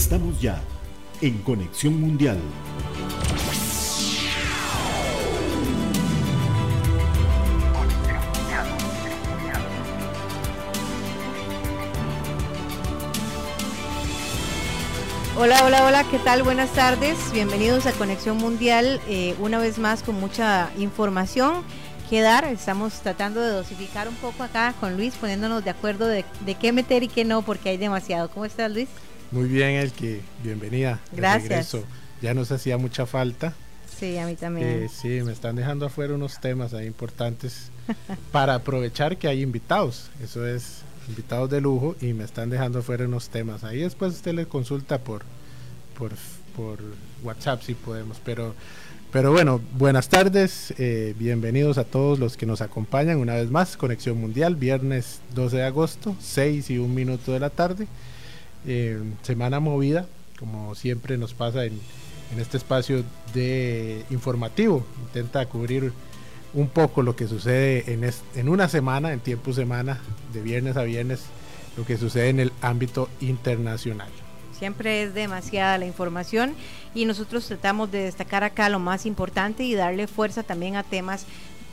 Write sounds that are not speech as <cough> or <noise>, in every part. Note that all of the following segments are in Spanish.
Estamos ya en Conexión Mundial. Hola, hola, hola, ¿qué tal? Buenas tardes, bienvenidos a Conexión Mundial, eh, una vez más con mucha información que dar, estamos tratando de dosificar un poco acá con Luis, poniéndonos de acuerdo de, de qué meter y qué no, porque hay demasiado. ¿Cómo estás, Luis? Muy bien, Elke, bienvenida. Gracias. Ya nos hacía mucha falta. Sí, a mí también. Eh, sí, me están dejando afuera unos temas ahí importantes <laughs> para aprovechar que hay invitados. Eso es invitados de lujo y me están dejando afuera unos temas. Ahí después usted le consulta por, por, por WhatsApp si podemos. Pero, pero bueno, buenas tardes, eh, bienvenidos a todos los que nos acompañan una vez más. Conexión Mundial, viernes 12 de agosto, 6 y un minuto de la tarde. Eh, semana movida, como siempre nos pasa en, en este espacio de informativo. Intenta cubrir un poco lo que sucede en, en una semana, en tiempo semana, de viernes a viernes, lo que sucede en el ámbito internacional. Siempre es demasiada la información y nosotros tratamos de destacar acá lo más importante y darle fuerza también a temas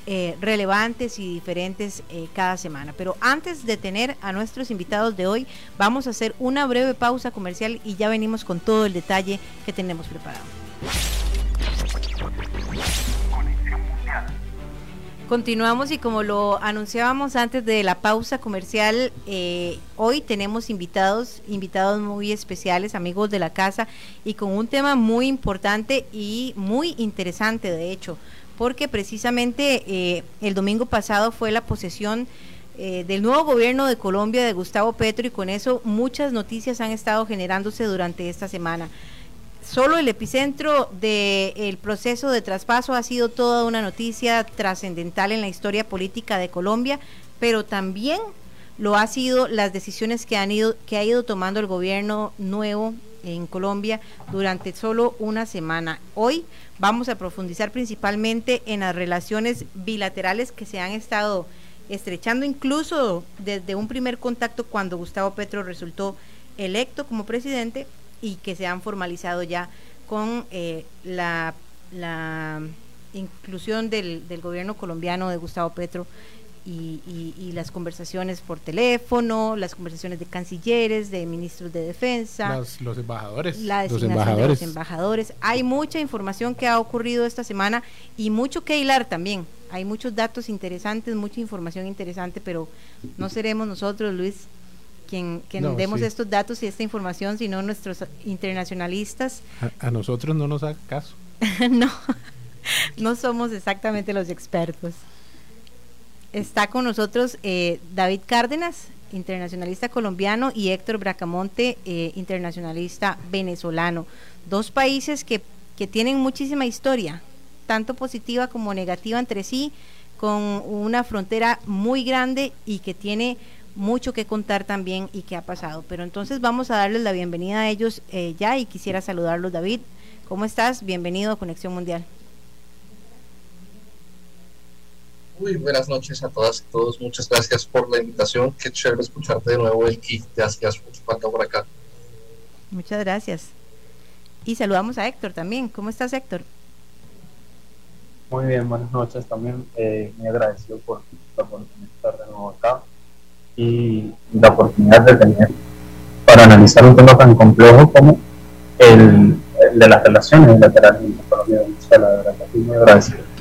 eh, relevantes y diferentes eh, cada semana. Pero antes de tener a nuestros invitados de hoy, vamos a hacer una breve pausa comercial y ya venimos con todo el detalle que tenemos preparado. Continuamos y como lo anunciábamos antes de la pausa comercial, eh, hoy tenemos invitados, invitados muy especiales, amigos de la casa, y con un tema muy importante y muy interesante, de hecho, porque precisamente eh, el domingo pasado fue la posesión eh, del nuevo gobierno de Colombia de Gustavo Petro y con eso muchas noticias han estado generándose durante esta semana. Solo el epicentro del proceso de traspaso ha sido toda una noticia trascendental en la historia política de Colombia, pero también lo ha sido las decisiones que han ido que ha ido tomando el gobierno nuevo en Colombia durante solo una semana. Hoy vamos a profundizar principalmente en las relaciones bilaterales que se han estado estrechando incluso desde un primer contacto cuando Gustavo Petro resultó electo como presidente y que se han formalizado ya con eh, la, inclusión del, gobierno colombiano de Gustavo Petro y, y, las conversaciones por teléfono, las conversaciones de cancilleres, de ministros de defensa, los, embajadores, la los embajadores. de los embajadores. Hay mucha información que ha ocurrido esta semana y mucho que hilar también. Hay muchos datos interesantes, mucha información interesante, pero no seremos nosotros, Luis, quien, demos estos datos y esta información, sino nuestros internacionalistas. A, nosotros no nos haga caso. <laughs> no, <laughs> no somos exactamente los expertos. Está con nosotros eh, David Cárdenas, internacionalista colombiano, y Héctor Bracamonte, eh, internacionalista venezolano. Dos países que, que tienen muchísima historia, tanto positiva como negativa entre sí, con una frontera muy grande y que tiene mucho que contar también y qué ha pasado. Pero entonces vamos a darles la bienvenida a ellos eh, ya y quisiera saludarlos, David. ¿Cómo estás? Bienvenido a Conexión Mundial. Muy buenas noches a todas y todos. Muchas gracias por la invitación. Qué chévere escucharte de nuevo. Te hacías mucho falta por acá. Muchas gracias. Y saludamos a Héctor también. ¿Cómo estás, Héctor? Muy bien, buenas noches también. Eh, muy agradecido por la oportunidad de estar de nuevo acá y la oportunidad de tener para analizar un tema tan complejo como el, de las relaciones bilaterales entre Colombia y Venezuela. De verdad, muy agradecido.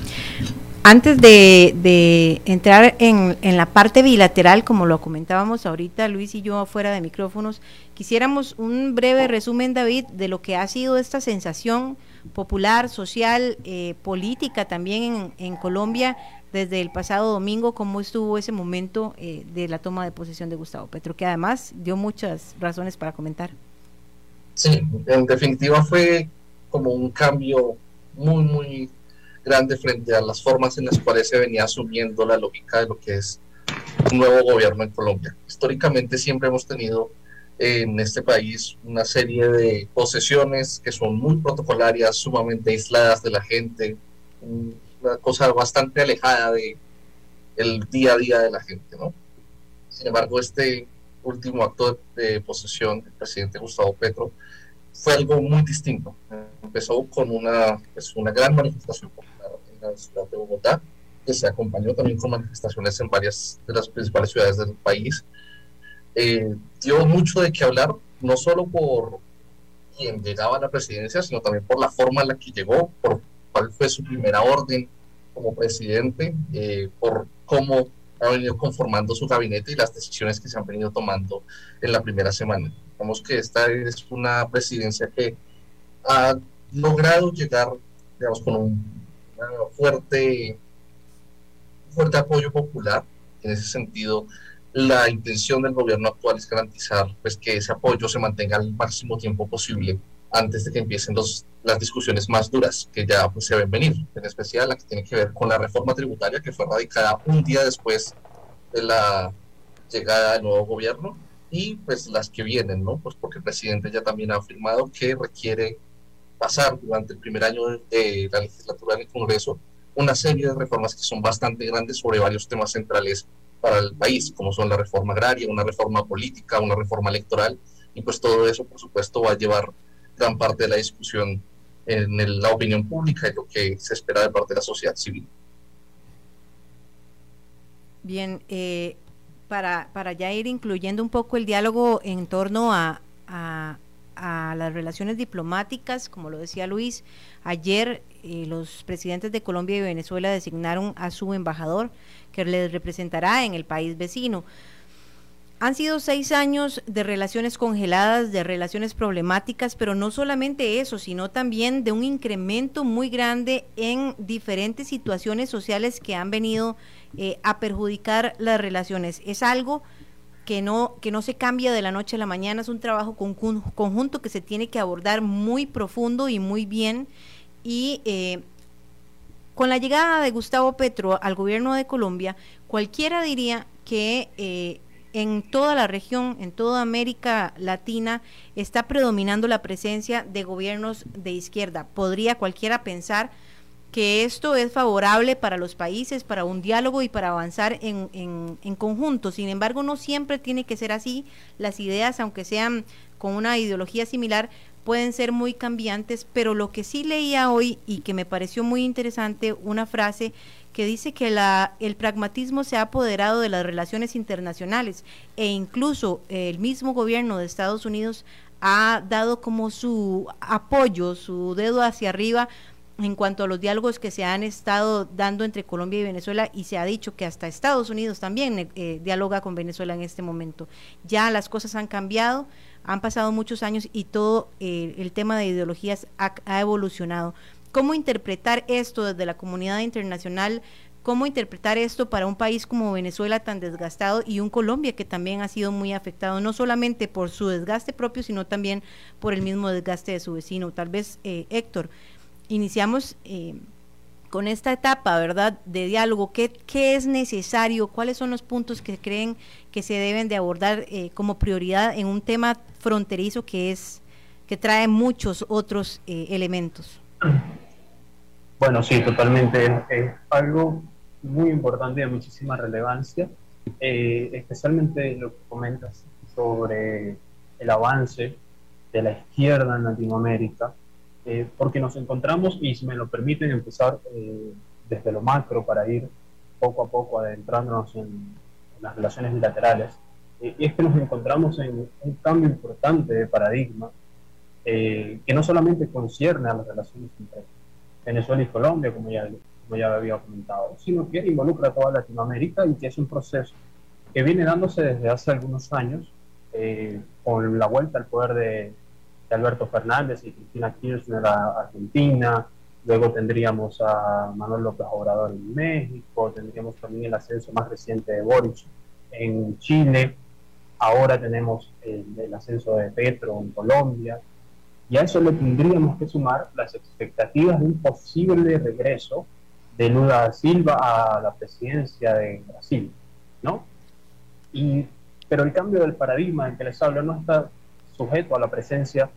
Antes de, de entrar en, la parte bilateral, como lo comentábamos ahorita Luis y yo fuera de micrófonos, quisiéramos un breve resumen, David, de lo que ha sido esta sensación popular, social, eh, política también en, en Colombia desde el pasado domingo cómo estuvo ese momento eh, de la toma de posesión de Gustavo Petro, que además dio muchas razones para comentar. Sí, en definitiva fue como un cambio muy, muy grande frente a las formas en las cuales se venía asumiendo la lógica de lo que es un nuevo gobierno en Colombia. Históricamente siempre hemos tenido en este país una serie de posesiones que son muy protocolarias, sumamente aisladas de la gente, una cosa bastante alejada de el día a día de la gente, ¿no? Sin embargo, este último acto de, posesión del presidente Gustavo Petro fue algo muy distinto. Empezó con una, pues, una gran manifestación popular la ciudad de Bogotá, que se acompañó también con manifestaciones en varias de las principales ciudades del país. Eh, dio mucho de qué hablar, no solo por quien llegaba a la presidencia, sino también por la forma en la que llegó, por cuál fue su primera orden como presidente, eh, por cómo ha venido conformando su gabinete y las decisiones que se han venido tomando en la primera semana. Vemos que esta es una presidencia que ha logrado llegar, digamos, con un fuerte, fuerte apoyo popular. En ese sentido, la intención del gobierno actual es garantizar pues, que ese apoyo se mantenga al máximo tiempo posible antes de que empiecen los, las discusiones más duras que ya pues, se ven venir, en especial la que tiene que ver con la reforma tributaria que fue radicada un día después de la llegada del nuevo gobierno y pues las que vienen, ¿no? Pues porque el presidente ya también ha afirmado que requiere pasar durante el primer año de la legislatura en el Congreso una serie de reformas que son bastante grandes sobre varios temas centrales para el país, como son la reforma agraria, una reforma política, una reforma electoral, y pues todo eso, por supuesto, va a llevar gran parte de la discusión en la opinión pública y lo que se espera de parte de la sociedad civil. Bien, eh, para, para ya ir incluyendo un poco el diálogo en torno a, a, las relaciones diplomáticas, como lo decía Luis, ayer eh, los presidentes de Colombia y Venezuela designaron a su embajador que les representará en el país vecino. Han sido seis años de relaciones congeladas, de relaciones problemáticas, pero no solamente eso, sino también de un incremento muy grande en diferentes situaciones sociales que han venido eh, a perjudicar las relaciones. Es algo que no, que no se cambia de la noche a la mañana, es un trabajo conjunto que se tiene que abordar muy profundo y muy bien. Y eh, con la llegada de Gustavo Petro al gobierno de Colombia, cualquiera diría que eh, en toda la región, en toda América Latina, está predominando la presencia de gobiernos de izquierda. Podría cualquiera pensar que esto es favorable para los países, para un diálogo y para avanzar en, en, conjunto. Sin embargo, no siempre tiene que ser así. Las ideas, aunque sean con una ideología similar, pueden ser muy cambiantes, pero lo que sí leía hoy y que me pareció muy interesante, una frase que dice que la, el pragmatismo se ha apoderado de las relaciones internacionales e incluso el mismo gobierno de Estados Unidos ha dado como su apoyo, su dedo hacia arriba en cuanto a los diálogos que se han estado dando entre Colombia y Venezuela y se ha dicho que hasta Estados Unidos también eh, dialoga con Venezuela en este momento. Ya las cosas han cambiado, han pasado muchos años y todo eh, el tema de ideologías ha evolucionado. ¿Cómo interpretar esto desde la comunidad internacional? ¿Cómo interpretar esto para un país como Venezuela tan desgastado y un Colombia que también ha sido muy afectado, no solamente por su desgaste propio, sino también por el mismo desgaste de su vecino? Tal vez, eh, Héctor, iniciamos eh, con esta etapa, ¿verdad?, de diálogo. ¿Qué, ¿Qué, es necesario? ¿Cuáles son los puntos que creen que se deben de abordar eh, como prioridad en un tema fronterizo que es que trae muchos otros elementos? Bueno, sí, totalmente. Es, algo muy importante y de muchísima relevancia, eh, especialmente lo que comentas sobre el avance de la izquierda en Latinoamérica, eh, porque nos encontramos, y si me lo permiten, empezar eh, desde lo macro para ir poco a poco adentrándonos en, las relaciones bilaterales, y es que nos encontramos en un cambio importante de paradigma que no solamente concierne a las relaciones entre Venezuela y Colombia, como ya, como ya había comentado, sino que involucra a toda Latinoamérica y que es un proceso que viene dándose desde hace algunos años eh, con la vuelta al poder de, Alberto Fernández y Cristina Kirchner a Argentina, luego tendríamos a Manuel López Obrador en México, tendríamos también el ascenso más reciente de Boric en Chile, ahora tenemos el ascenso de Petro en Colombia, y a eso le tendríamos que sumar las expectativas de un posible regreso de Lula Silva a la presidencia de Brasil, ¿no? Y, pero el cambio del paradigma en que les hablo no está sujeto a la presencia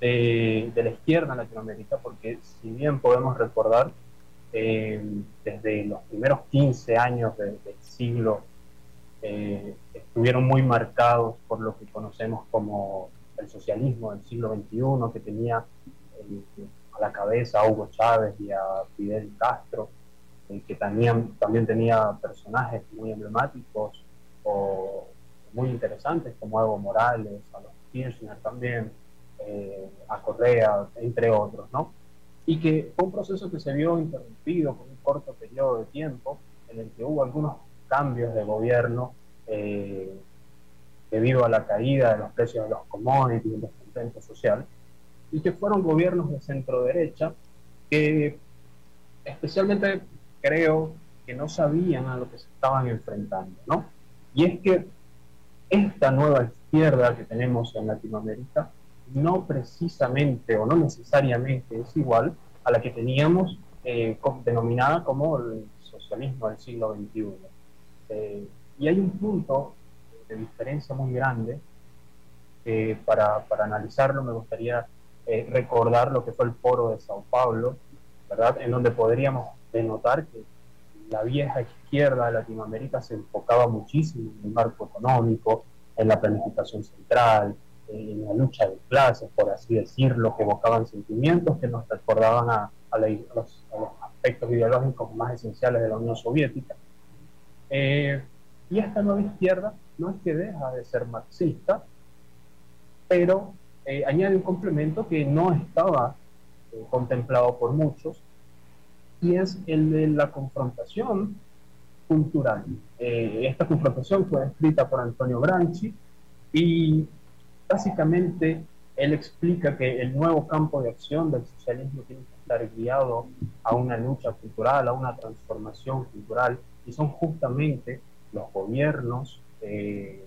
de, la izquierda en Latinoamérica, porque si bien podemos recordar, eh, desde los primeros 15 años del siglo, eh, estuvieron muy marcados por lo que conocemos como el socialismo del siglo XXI que tenía a la cabeza a Hugo Chávez y a Fidel Castro, que también, también tenía personajes muy emblemáticos o muy interesantes como Evo Morales, a los Kirchner también, eh, a Correa, entre otros, ¿no? Y que fue un proceso que se vio interrumpido por un corto periodo de tiempo en el que hubo algunos cambios de gobierno eh, debido a la caída de los precios de los commodities y el descontento social, y que fueron gobiernos de centro derecha que especialmente creo que no sabían a lo que se estaban enfrentando, ¿no? Y es que esta nueva izquierda que tenemos en Latinoamérica no precisamente o no necesariamente es igual a la que teníamos eh, denominada como el socialismo del siglo XXI. Eh, y hay un punto de diferencia muy grande. Eh, para, para, analizarlo me gustaría eh, recordar lo que fue el foro de Sao Paulo, ¿verdad? En donde podríamos denotar que la vieja izquierda de Latinoamérica se enfocaba muchísimo en el marco económico, en la planificación central, en la lucha de clases, por así decirlo, que evocaban sentimientos que nos recordaban a, a, los, a los, aspectos ideológicos más esenciales de la Unión Soviética. Eh, y esta nueva izquierda no es que deja de ser marxista, pero eh, añade un complemento que no estaba eh, contemplado por muchos, y es el de la confrontación cultural. Eh, esta confrontación fue escrita por Antonio Granchi y básicamente él explica que el nuevo campo de acción del socialismo tiene que estar guiado a una lucha cultural, a una transformación cultural, y son justamente los gobiernos eh,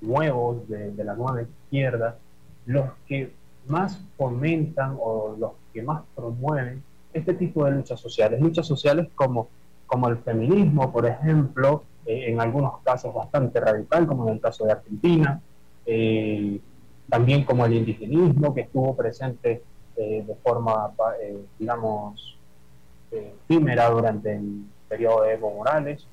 nuevos de, de, la nueva izquierda los que más fomentan o los que más promueven este tipo de luchas sociales. Luchas sociales como, como el feminismo, por ejemplo, eh, en algunos casos bastante radical, como en el caso de Argentina, eh, también como el indigenismo, que estuvo presente eh, de forma, digamos, efímera durante el periodo de Evo Morales,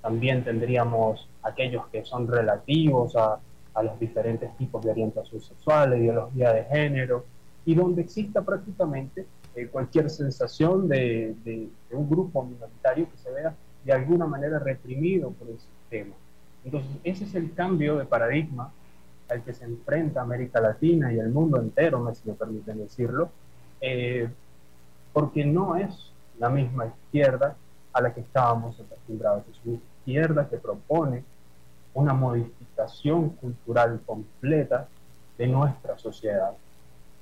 también tendríamos aquellos que son relativos a, a los diferentes tipos de orientación sexual, ideología de género, y donde exista prácticamente eh, cualquier sensación de, un grupo minoritario que se vea de alguna manera reprimido por el sistema. Entonces, ese es el cambio de paradigma al que se enfrenta América Latina y el mundo entero, si me permiten decirlo, eh, porque no es la misma izquierda a la que estábamos acostumbrados. Es una izquierda que propone una modificación cultural completa de nuestra sociedad.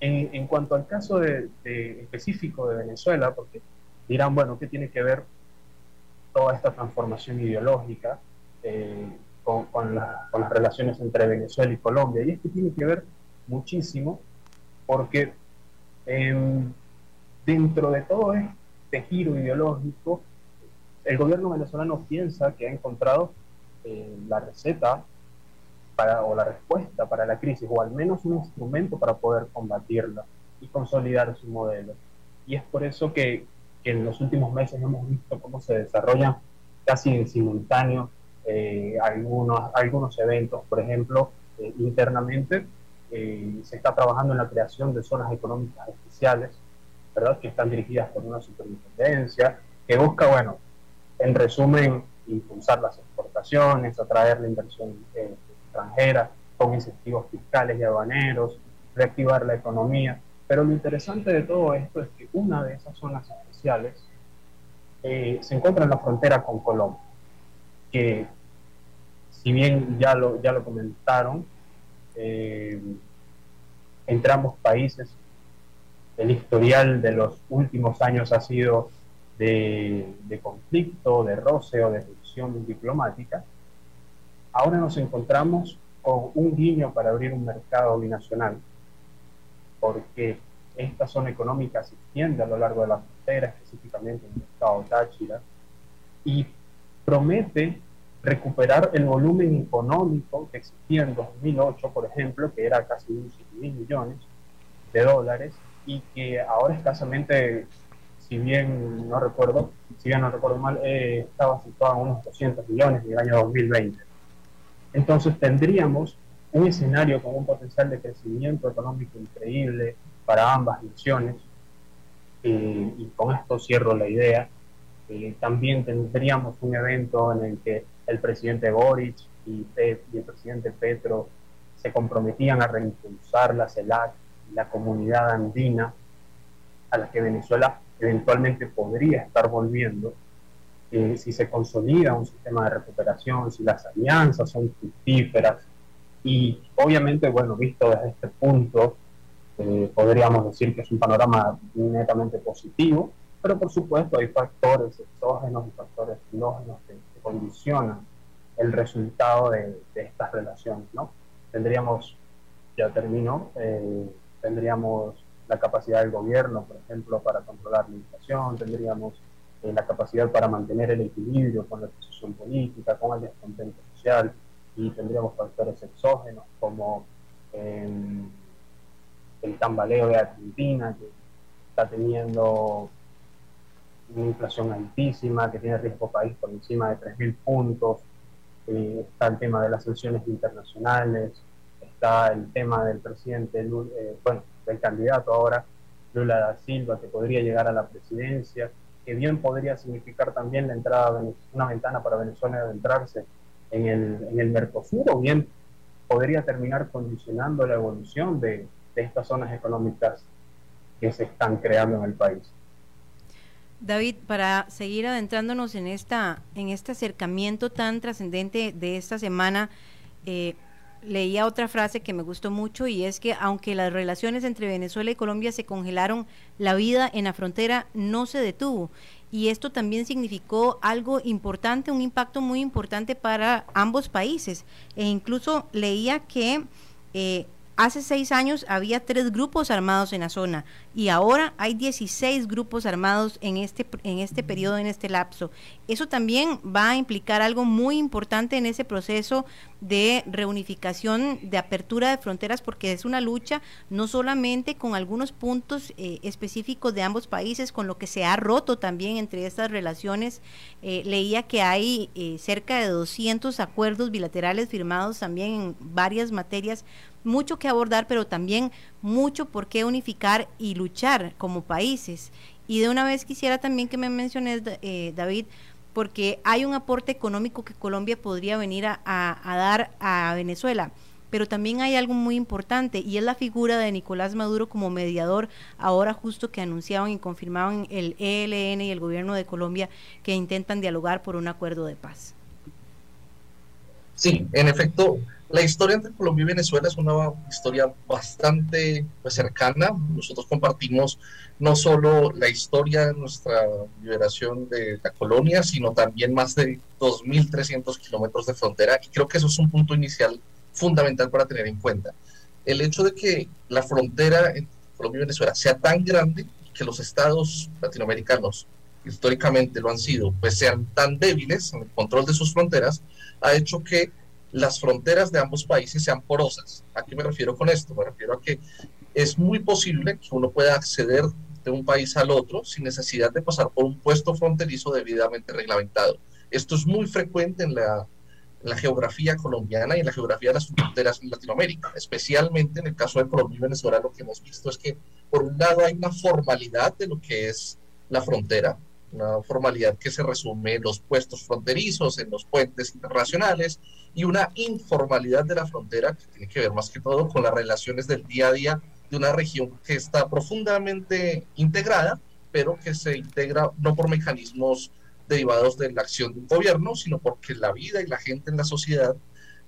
En, cuanto al caso de, específico de Venezuela, porque dirán, bueno, ¿qué tiene que ver toda esta transformación ideológica eh, con, con, la, con, las relaciones entre Venezuela y Colombia? Y esto tiene que ver muchísimo porque eh, dentro de todo este giro ideológico, el gobierno venezolano piensa que ha encontrado eh, la receta para, o la respuesta para la crisis, o al menos un instrumento para poder combatirla y consolidar su modelo. Y es por eso que, que en los últimos meses hemos visto cómo se desarrollan casi en simultáneo eh, algunos, algunos eventos, por ejemplo, eh, internamente eh, se está trabajando en la creación de zonas económicas especiales, ¿verdad? Que están dirigidas por una superintendencia, que busca, bueno, en resumen, impulsar las exportaciones, atraer la inversión eh, extranjera con incentivos fiscales y aduaneros, reactivar la economía. Pero lo interesante de todo esto es que una de esas zonas especiales eh, se encuentra en la frontera con Colombia, que si bien ya lo, ya lo comentaron, eh, entre ambos países el historial de los últimos años ha sido de, de conflicto, de roce o de fricción diplomática, ahora nos encontramos con un guiño para abrir un mercado binacional, porque esta zona económica se extiende a lo largo de la frontera, específicamente en el estado Táchira, y promete recuperar el volumen económico que existía en 2008, por ejemplo, que era casi 11 mil millones de dólares, y que ahora escasamente si bien no recuerdo, si bien no recuerdo mal, eh, estaba situado en unos 200 millones en el año 2020. Entonces tendríamos un escenario con un potencial de crecimiento económico increíble para ambas naciones. Eh, y con esto cierro la idea. Eh, también tendríamos un evento en el que el presidente Boric y, y el presidente Petro se comprometían a reimpulsar la CELAC, la comunidad andina, a la que Venezuela eventualmente podría estar volviendo, eh, si se consolida un sistema de recuperación, si las alianzas son fructíferas. Y obviamente, bueno, visto desde este punto, eh, podríamos decir que es un panorama netamente positivo, pero por supuesto hay factores exógenos y factores endógenos que, condicionan el resultado de, de estas relaciones, ¿no? tendríamos, ya terminó, eh, tendríamos la capacidad del gobierno, por ejemplo, para controlar la inflación, tendríamos eh, la capacidad para mantener el equilibrio con la posición política, con el descontento social, y tendríamos factores exógenos como em, el tambaleo de Argentina, que está teniendo una inflación altísima, que tiene riesgo país por encima de 3.000 puntos, eh, está el tema de las sanciones internacionales, está el tema del presidente, eh, bueno, del candidato ahora, Lula da Silva, que podría llegar a la presidencia, que bien podría significar también la entrada de una ventana para Venezuela de entrarse en el, en el Mercosur, o bien podría terminar condicionando la evolución de, de estas zonas económicas que se están creando en el país. David, para seguir adentrándonos en esta, en este acercamiento tan trascendente de esta semana, eh, leía otra frase que me gustó mucho y es que aunque las relaciones entre Venezuela y Colombia se congelaron, la vida en la frontera no se detuvo. Y esto también significó algo importante, un impacto muy importante para ambos países. E incluso leía que eh, Hace seis años había tres grupos armados en la zona y ahora hay 16 grupos armados en este, en este periodo, en este lapso. Eso también va a implicar algo muy importante en ese proceso de reunificación, de apertura de fronteras, porque es una lucha no solamente con algunos puntos eh, específicos de ambos países, con lo que se ha roto también entre estas relaciones. Eh, leía que hay eh, cerca de 200 acuerdos bilaterales firmados también en varias materias mucho que abordar, pero también mucho por qué unificar y luchar como países. Y de una vez quisiera también que me menciones, eh, David, porque hay un aporte económico que Colombia podría venir a, a, dar a Venezuela. Pero también hay algo muy importante y es la figura de Nicolás Maduro como mediador, ahora justo que anunciaban y confirmaban el ELN y el gobierno de Colombia que intentan dialogar por un acuerdo de paz. Sí, en efecto, la historia entre Colombia y Venezuela es una historia bastante pues, cercana. Nosotros compartimos no solo la historia de nuestra liberación de la colonia, sino también más de 2.300 kilómetros de frontera. Y creo que eso es un punto inicial fundamental para tener en cuenta. El hecho de que la frontera entre Colombia y Venezuela sea tan grande que los estados latinoamericanos históricamente lo han sido, pues sean tan débiles en el control de sus fronteras, ha hecho que las fronteras de ambos países sean porosas. ¿A qué me refiero con esto? Me refiero a que es muy posible que uno pueda acceder de un país al otro sin necesidad de pasar por un puesto fronterizo debidamente reglamentado. Esto es muy frecuente en la, geografía colombiana y en la geografía de las fronteras en Latinoamérica, especialmente en el caso de Colombia y Venezuela, lo que hemos visto es que por un lado hay una formalidad de lo que es la frontera, una formalidad que se resume en los puestos fronterizos, en los puentes internacionales, y una informalidad de la frontera que tiene que ver más que todo con las relaciones del día a día de una región que está profundamente integrada, pero que se integra no por mecanismos derivados de la acción de un gobierno, sino porque la vida y la gente en la sociedad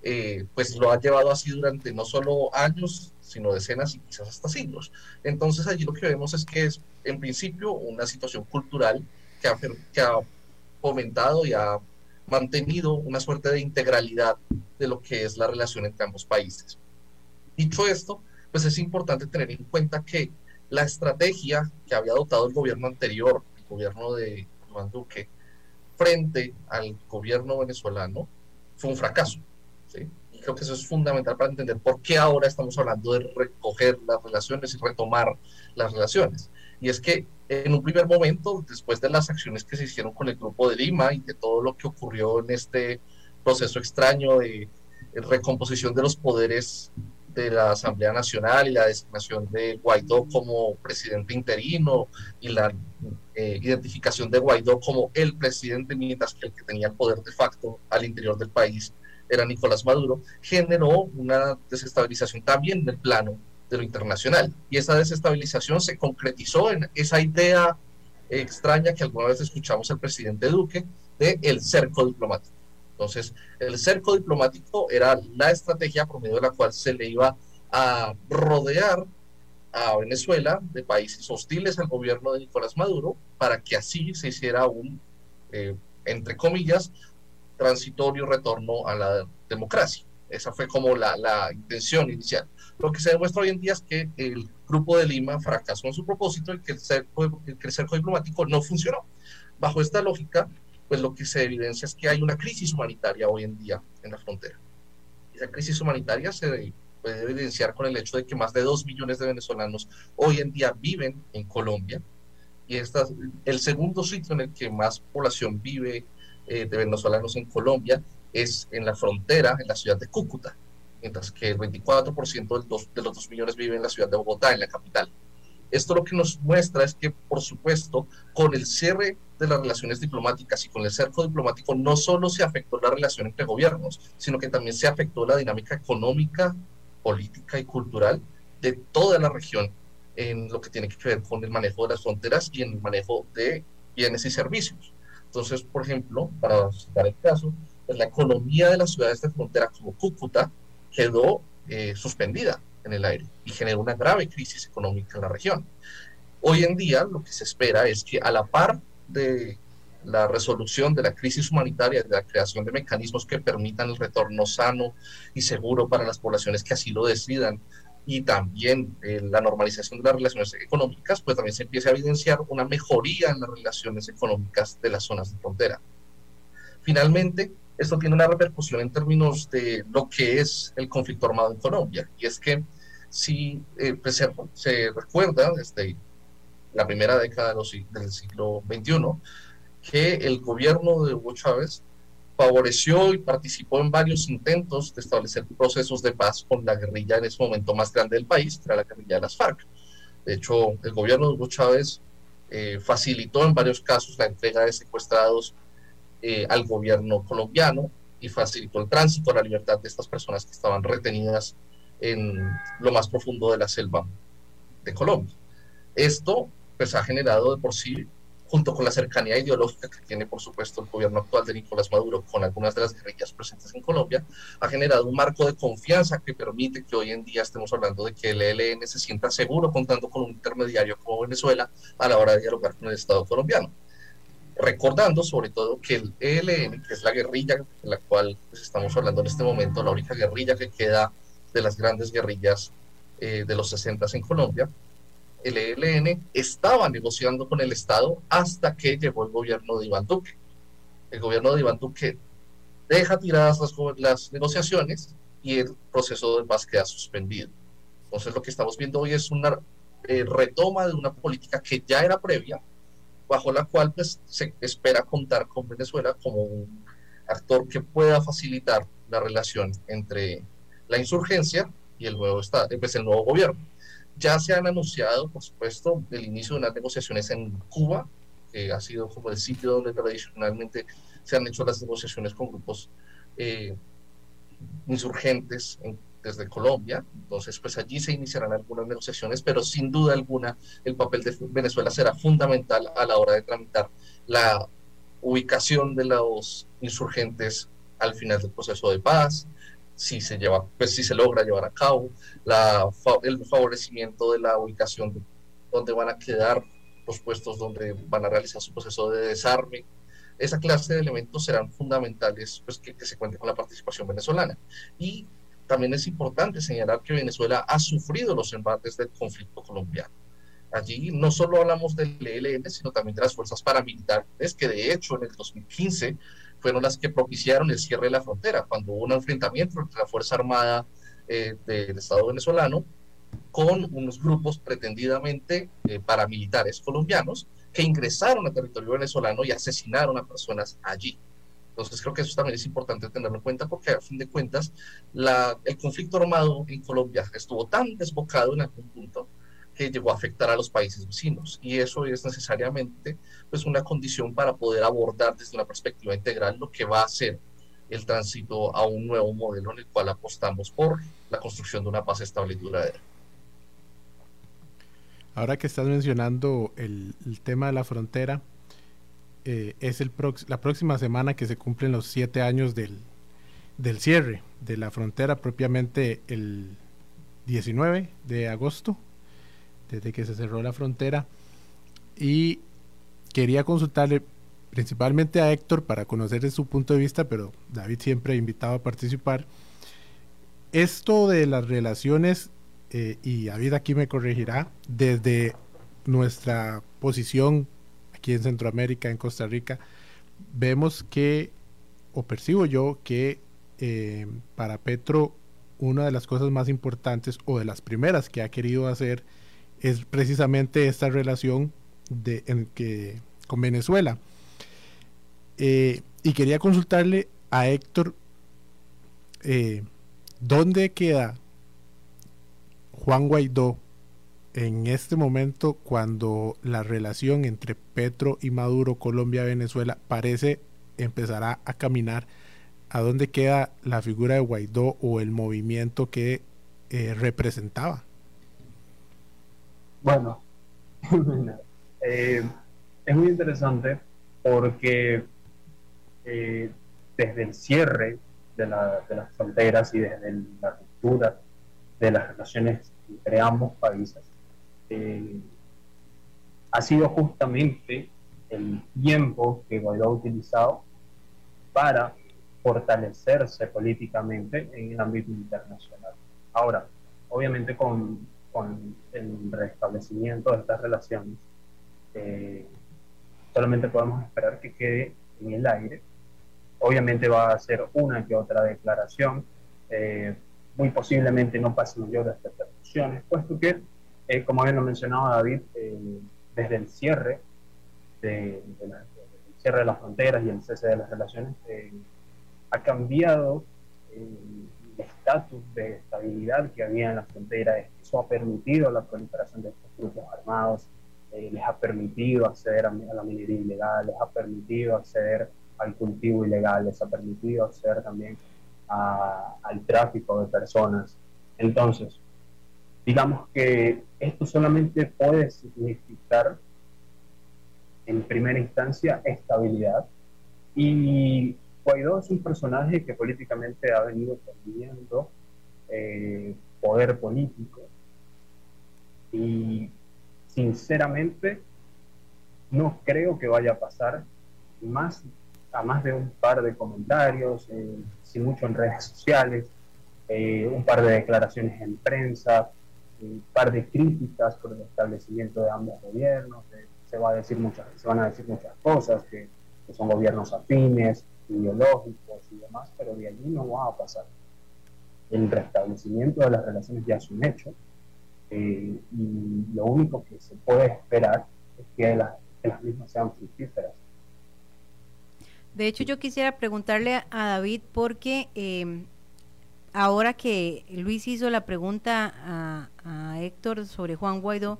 eh, pues lo ha llevado así durante no solo años, sino decenas y quizás hasta siglos. Entonces allí lo que vemos es que es en principio una situación cultural que ha, que ha fomentado y ha mantenido una suerte de integralidad de lo que es la relación entre ambos países. Dicho esto, pues es importante tener en cuenta que la estrategia que había adoptado el gobierno anterior, el gobierno de Juan Duque, frente al gobierno venezolano, fue un fracaso. Y creo que eso es fundamental para entender por qué ahora estamos hablando de recoger las relaciones y retomar las relaciones. Y es que en un primer momento, después de las acciones que se hicieron con el Grupo de Lima y de todo lo que ocurrió en este proceso extraño de recomposición de los poderes de la Asamblea Nacional y la designación de Guaidó como presidente interino y la eh, identificación de Guaidó como el presidente, mientras que el que tenía el poder de facto al interior del país era Nicolás Maduro, generó una desestabilización también en el plano de lo internacional. Y esa desestabilización se concretizó en esa idea extraña que alguna vez escuchamos al presidente Duque de el cerco diplomático. Entonces, el cerco diplomático era la estrategia por medio de la cual se le iba a rodear a Venezuela de países hostiles al gobierno de Nicolás Maduro para que así se hiciera un, eh, entre comillas, transitorio retorno a la democracia. Esa fue como la, la, intención inicial. Lo que se demuestra hoy en día es que el Grupo de Lima fracasó en su propósito y que el cerco, el cerco diplomático no funcionó. Bajo esta lógica, pues lo que se evidencia es que hay una crisis humanitaria hoy en día en la frontera. Esa crisis humanitaria se puede evidenciar con el hecho de que más de dos millones de venezolanos hoy en día viven en Colombia y esta, el segundo sitio en el que más población vive eh, de venezolanos en Colombia es en la frontera, en la ciudad de Cúcuta, mientras que el 24% de los, de los 2 millones vive en la ciudad de Bogotá, en la capital. Esto lo que nos muestra es que, por supuesto, con el cierre de las relaciones diplomáticas y con el cerco diplomático, no solo se afectó la relación entre gobiernos, sino que también se afectó la dinámica económica, política y cultural de toda la región en lo que tiene que ver con el manejo de las fronteras y en el manejo de bienes y servicios. Entonces, por ejemplo, para citar el caso, pues la economía de las ciudades de frontera como Cúcuta quedó eh, suspendida en el aire y generó una grave crisis económica en la región. Hoy en día lo que se espera es que a la par de la resolución de la crisis humanitaria, de la creación de mecanismos que permitan el retorno sano y seguro para las poblaciones que así lo decidan, y también eh, la normalización de las relaciones económicas, pues también se empieza a evidenciar una mejoría en las relaciones económicas de las zonas de frontera. Finalmente, esto tiene una repercusión en términos de lo que es el conflicto armado en Colombia. Y es que si eh, pues, se, recuerda desde la primera década del siglo XXI que el gobierno de Hugo Chávez favoreció y participó en varios intentos de establecer procesos de paz con la guerrilla en ese momento más grande del país, que era la guerrilla de las FARC. De hecho, el gobierno de Hugo Chávez eh, facilitó en varios casos la entrega de secuestrados eh, al gobierno colombiano y facilitó el tránsito a la libertad de estas personas que estaban retenidas en lo más profundo de la selva de Colombia. Esto pues ha generado de por sí, junto con la cercanía ideológica que tiene por supuesto el gobierno actual de Nicolás Maduro con algunas de las guerrillas presentes en Colombia, ha generado un marco de confianza que permite que hoy en día estemos hablando de que el ELN se sienta seguro contando con un intermediario como Venezuela a la hora de dialogar con el Estado colombiano recordando sobre todo que el ELN, que es la guerrilla de la cual pues, estamos hablando en este momento, la única guerrilla que queda de las grandes guerrillas eh, de los 60 en Colombia, el ELN estaba negociando con el Estado hasta que llegó el gobierno de Iván Duque. El gobierno de Iván Duque deja tiradas las, las negociaciones y el proceso de paz queda suspendido. Entonces lo que estamos viendo hoy es una eh, retoma de una política que ya era previa, bajo la cual pues, se espera contar con Venezuela como un actor que pueda facilitar la relación entre la insurgencia y el nuevo, estado, pues, el nuevo gobierno. Ya se han anunciado, por supuesto, el inicio de unas negociaciones en Cuba, que ha sido como el sitio donde tradicionalmente se han hecho las negociaciones con grupos eh, insurgentes en desde Colombia. Entonces, pues allí se iniciarán algunas negociaciones, pero sin duda alguna el papel de Venezuela será fundamental a la hora de tramitar la ubicación de los insurgentes al final del proceso de paz, si se lleva, pues si se logra llevar a cabo, la, el favorecimiento de la ubicación de donde van a quedar los puestos donde van a realizar su proceso de desarme. Esa clase de elementos serán fundamentales pues, que, que se cuente con la participación venezolana. Y también es importante señalar que Venezuela ha sufrido los embates del conflicto colombiano. Allí no solo hablamos del ELN, sino también de las fuerzas paramilitares, que de hecho en el 2015 fueron las que propiciaron el cierre de la frontera, cuando hubo un enfrentamiento entre la Fuerza Armada eh, del Estado venezolano con unos grupos pretendidamente eh, paramilitares colombianos que ingresaron al territorio venezolano y asesinaron a personas allí. Entonces creo que eso también es importante tenerlo en cuenta porque a fin de cuentas la, el conflicto armado en Colombia estuvo tan desbocado en algún punto que llegó a afectar a los países vecinos y eso es necesariamente pues una condición para poder abordar desde una perspectiva integral lo que va a ser el tránsito a un nuevo modelo en el cual apostamos por la construcción de una paz estable y duradera. Ahora que estás mencionando el, tema de la frontera, eh, es el la próxima semana que se cumplen los siete años del, del cierre de la frontera, propiamente el 19 de agosto, desde que se cerró la frontera. Y quería consultarle principalmente a Héctor para conocer su punto de vista, pero David siempre ha invitado a participar. Esto de las relaciones eh, y David aquí me corregirá, desde nuestra posición aquí en Centroamérica, en Costa Rica, vemos que, o percibo yo, que eh, para Petro una de las cosas más importantes o de las primeras que ha querido hacer es precisamente esta relación de, en que, con Venezuela. Eh, y quería consultarle a Héctor dónde queda Juan Guaidó en este momento cuando la relación entre Petro y Maduro, Colombia-Venezuela, parece empezará a caminar, ¿a dónde queda la figura de Guaidó o el movimiento que eh, representaba? Bueno, <laughs> eh, es muy interesante porque eh, desde el cierre de, de, las fronteras y desde la ruptura de las relaciones entre ambos países, eh, ha sido justamente el tiempo que Guaidó ha utilizado para fortalecerse políticamente en el ámbito internacional. Ahora, obviamente con, con el restablecimiento de estas relaciones, eh, solamente podemos esperar que quede en el aire. Obviamente va a ser una que otra declaración, eh, muy posiblemente no pase mayores repercusiones, puesto que, eh, como bien lo mencionaba David, eh, desde el cierre de, cierre de las fronteras y el cese de las relaciones, eh, ha cambiado el estatus de estabilidad que había en las fronteras. Eso ha permitido la proliferación de estos grupos armados, les ha permitido acceder a, a la minería ilegal, les ha permitido acceder al cultivo ilegal, les ha permitido acceder también al tráfico de personas. Entonces, digamos que esto solamente puede significar en primera instancia estabilidad. Y Guaidó es un personaje que políticamente ha venido teniendo eh, poder político. Y sinceramente no creo que vaya a pasar más a más de un par de comentarios, eh, sin mucho en redes sociales, eh, un par de declaraciones en prensa, un par de críticas por el establecimiento de ambos gobiernos. Eh, se, va a decir muchas, se van a decir muchas cosas, que, son gobiernos afines, ideológicos y demás, pero de allí no va a pasar. El restablecimiento de las relaciones ya es un hecho y lo único que se puede esperar es que las, que las mismas sean fructíferas de hecho, yo quisiera preguntarle a David porque em, ahora que Luis hizo la pregunta a, Héctor sobre Juan Guaidó,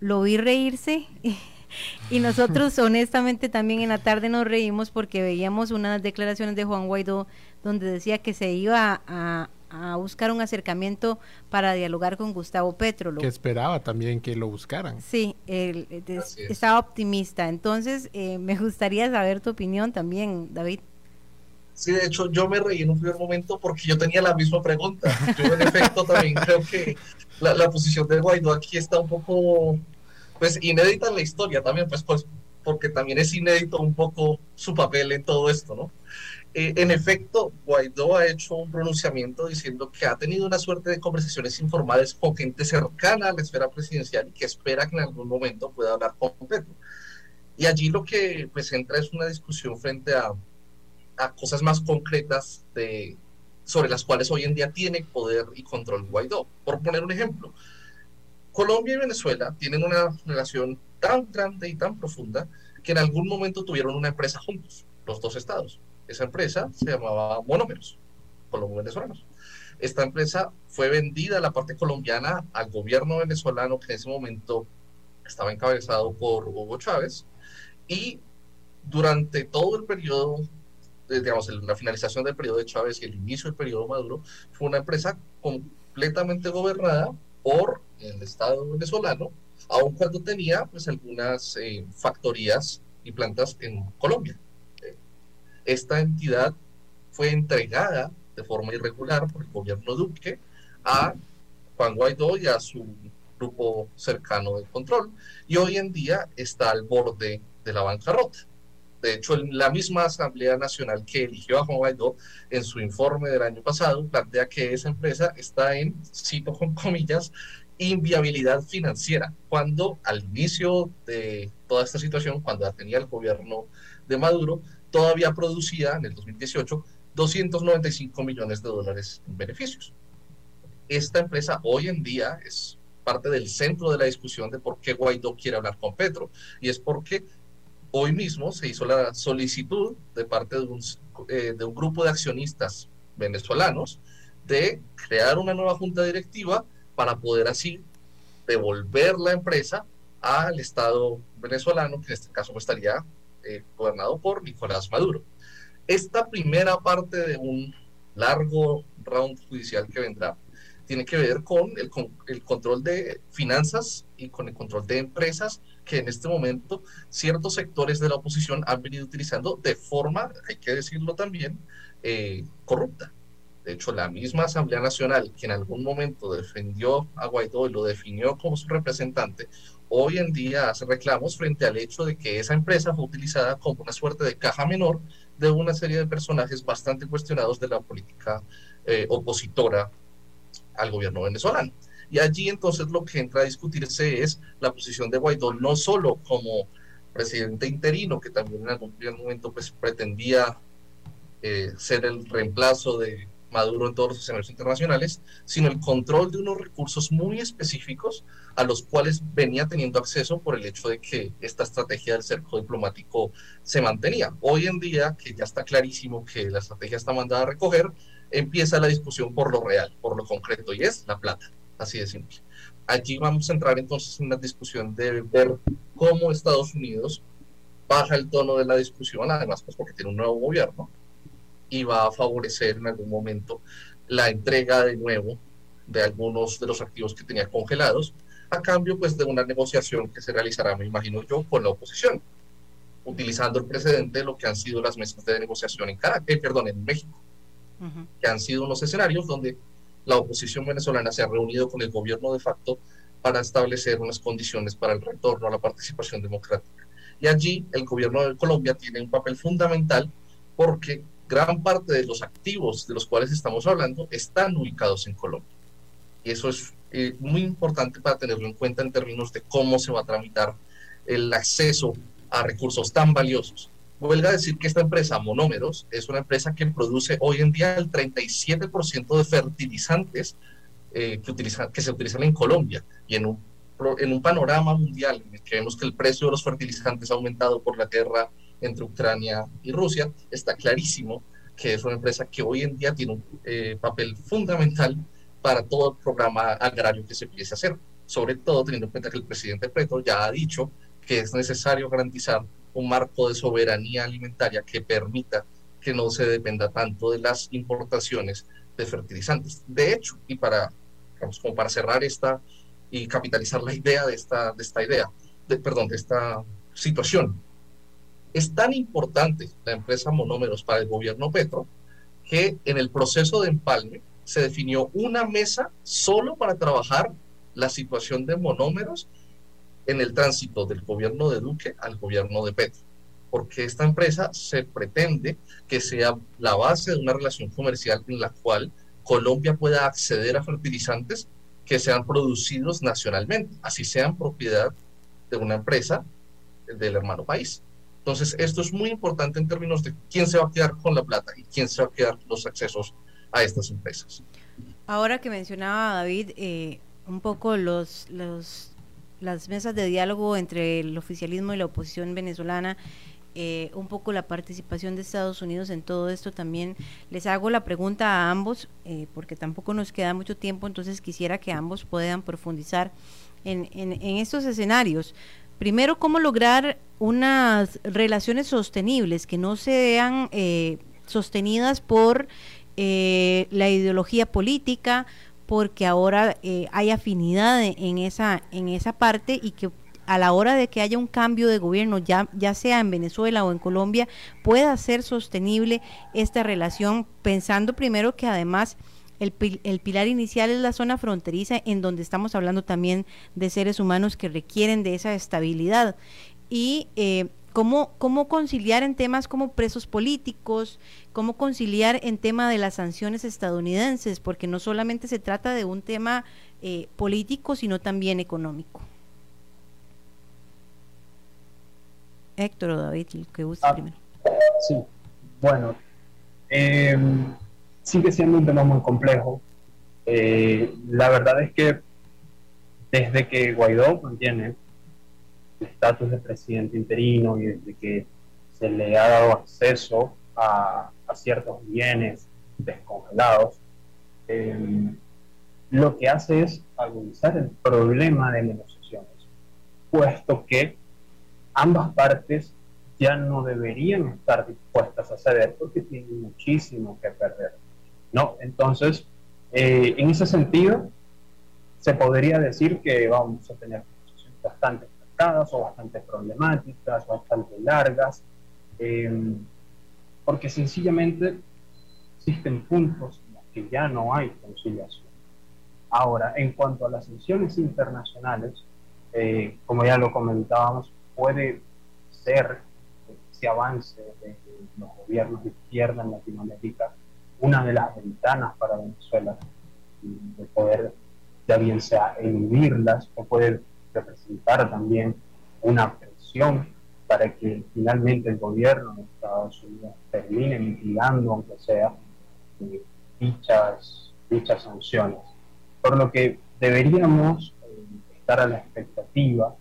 lo vi reírse <laughs> y nosotros <laughs> honestamente también en la tarde nos reímos porque veíamos unas declaraciones de Juan Guaidó donde decía que se iba a, a buscar un acercamiento para dialogar con Gustavo Petro. que esperaba también que lo buscaran. Sí, él, estaba optimista. Entonces, eh, me gustaría saber tu opinión también, David. Sí, de hecho, yo me reí en un primer momento porque yo tenía la misma pregunta. Yo, en efecto, también creo que la, la, posición de Guaidó aquí está un poco, pues, inédita en la historia también, pues, pues, porque también es inédito un poco su papel en todo esto, ¿no? Eh, en efecto, Guaidó ha hecho un pronunciamiento diciendo que ha tenido una suerte de conversaciones informales con gente cercana a la esfera presidencial y que espera que en algún momento pueda hablar con Petro. Y allí lo que pues entra es una discusión frente a, a cosas más concretas de, sobre las cuales hoy en día tiene poder y control Guaidó. Por poner un ejemplo, Colombia y Venezuela tienen una relación tan grande y tan profunda que en algún momento tuvieron una empresa juntos, los dos estados Esa empresa se llamaba Monómeros, Colombo Venezolanos. Esta empresa fue vendida a la parte colombiana al gobierno venezolano que en ese momento estaba encabezado por Hugo Chávez y durante todo el periodo, digamos, la finalización del periodo de Chávez y el inicio del periodo Maduro, fue una empresa completamente gobernada por el Estado venezolano, aun cuando tenía pues algunas eh, factorías y plantas en Colombia. Esta entidad fue entregada de forma irregular por el gobierno Duque a Juan Guaidó y a su grupo cercano de control y hoy en día está al borde de la bancarrota. De hecho, la misma Asamblea Nacional que eligió a Juan Guaidó en su informe del año pasado plantea que esa empresa está en, cito con comillas, inviabilidad financiera, cuando al inicio de toda esta situación, cuando tenía el gobierno de Maduro, todavía producía en el 2018 295 millones de dólares en beneficios. Esta empresa hoy en día es parte del centro de la discusión de por qué Guaidó quiere hablar con Petro, y es porque hoy mismo se hizo la solicitud de parte de un, eh, de un grupo de accionistas venezolanos de crear una nueva junta directiva para poder así devolver la empresa al Estado venezolano, que en este caso estaría eh, gobernado por Nicolás Maduro. Esta primera parte de un largo round judicial que vendrá tiene que ver con el, con el, control de finanzas y con el control de empresas que en este momento ciertos sectores de la oposición han venido utilizando de forma, hay que decirlo también, eh, corrupta. De hecho, la misma Asamblea Nacional, que en algún momento defendió a Guaidó y lo definió como su representante, hoy en día hace reclamos frente al hecho de que esa empresa fue utilizada como una suerte de caja menor de una serie de personajes bastante cuestionados de la política eh, opositora al gobierno venezolano. Y allí entonces lo que entra a discutirse es la posición de Guaidó, no solo como presidente interino, que también en algún momento pues, pretendía eh, ser el reemplazo de Maduro en todos los escenarios internacionales, sino el control de unos recursos muy específicos a los cuales venía teniendo acceso por el hecho de que esta estrategia del cerco diplomático se mantenía. Hoy en día, que ya está clarísimo que la estrategia está mandada a recoger, empieza la discusión por lo real, por lo concreto, y es la plata, así de simple. Allí vamos a entrar entonces en la discusión de ver cómo Estados Unidos baja el tono de la discusión, además pues porque tiene un nuevo gobierno, y va a favorecer en algún momento la entrega de nuevo de algunos de los activos que tenía congelados, a cambio pues de una negociación que se realizará, me imagino yo, con la oposición, utilizando el precedente de lo que han sido las mesas de negociación en Caracas, eh, perdón, en México, que han sido unos escenarios donde la oposición venezolana se ha reunido con el gobierno de facto para establecer unas condiciones para el retorno a la participación democrática. Y allí el gobierno de Colombia tiene un papel fundamental porque gran parte de los activos de los cuales estamos hablando están ubicados en Colombia. Y eso es eh, muy importante para tenerlo en cuenta en términos de cómo se va a tramitar el acceso a recursos tan valiosos. Vuelvo a decir que esta empresa, Monómeros, es una empresa que produce hoy en día el 37% de fertilizantes eh, que, utiliza, que se utilizan en Colombia. Y en un, en un panorama mundial en el que vemos que el precio de los fertilizantes ha aumentado por la guerra entre Ucrania y Rusia, está clarísimo que es una empresa que hoy en día tiene un eh, papel fundamental para todo el programa agrario que se empiece a hacer, sobre todo teniendo en cuenta que el presidente Petro ya ha dicho que es necesario garantizar un marco de soberanía alimentaria que permita que no se dependa tanto de las importaciones de fertilizantes. De hecho, y para, como para cerrar esta y capitalizar la idea de esta, de esta idea, de, perdón, de esta situación, es tan importante la empresa Monómeros para el gobierno Petro que en el proceso de empalme se definió una mesa solo para trabajar la situación de monómeros en el tránsito del gobierno de Duque al gobierno de Petro, porque esta empresa se pretende que sea la base de una relación comercial en la cual Colombia pueda acceder a fertilizantes que sean producidos nacionalmente, así sean propiedad de una empresa del hermano país. Entonces, esto es muy importante en términos de quién se va a quedar con la plata y quién se va a quedar los accesos a estas empresas. Ahora que mencionaba David, eh, un poco los, los, las mesas de diálogo entre el oficialismo y la oposición venezolana, eh, un poco la participación de Estados Unidos en todo esto también. Les hago la pregunta a ambos, eh, porque tampoco nos queda mucho tiempo, entonces quisiera que ambos puedan profundizar en, estos escenarios. Primero, cómo lograr unas relaciones sostenibles que no sean eh, sostenidas por la ideología política, porque ahora hay afinidad en esa, en esa parte y que a la hora de que haya un cambio de gobierno, ya, ya sea en Venezuela o en Colombia, pueda ser sostenible esta relación, pensando primero que además el, el, pilar inicial es la zona fronteriza, en donde estamos hablando también de seres humanos que requieren de esa estabilidad. Y eh, cómo, cómo conciliar en temas como presos políticos, cómo conciliar en tema de las sanciones estadounidenses, porque no solamente se trata de un tema eh, político, sino también económico. Héctor o David, el que guste ah, primero. Sí, bueno, em, sigue siendo un tema muy complejo. Eh, la verdad es que desde que Guaidó mantiene estatus de presidente interino y desde que se le ha dado acceso a, ciertos bienes descongelados, em, lo que hace es agudizar el problema de negociaciones, puesto que ambas partes ya no deberían estar dispuestas a ceder porque tienen muchísimo que perder. ¿no? Entonces, eh, en ese sentido, se podría decir que vamos a tener bastante marcadas o bastante problemáticas, bastante largas, eh, porque sencillamente existen puntos en los que ya no hay conciliación. Ahora, en cuanto a las sanciones internacionales, eh, como ya lo comentábamos, puede ser ese avance de los gobiernos de izquierda en Latinoamérica una de las ventanas para Venezuela de poder ya bien sea eludirlas o puede representar también una presión para que finalmente el gobierno de Estados Unidos termine mitigando, aunque sea, eh, dichas, dichas sanciones. Por lo que deberíamos eh, estar a la expectativa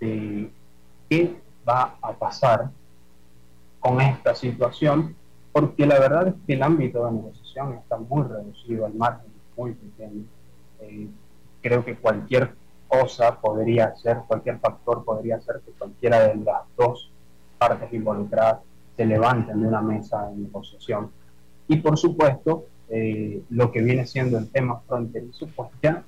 de qué va a pasar con esta situación, porque la verdad es que el ámbito de negociación está muy reducido, el margen es muy pequeño. Eh, creo que cualquier cosa podría ser, cualquier factor podría ser que cualquiera de las dos partes involucradas se levanten de una mesa de negociación. Y por supuesto, eh, lo que viene siendo el tema fronterizo, pues ya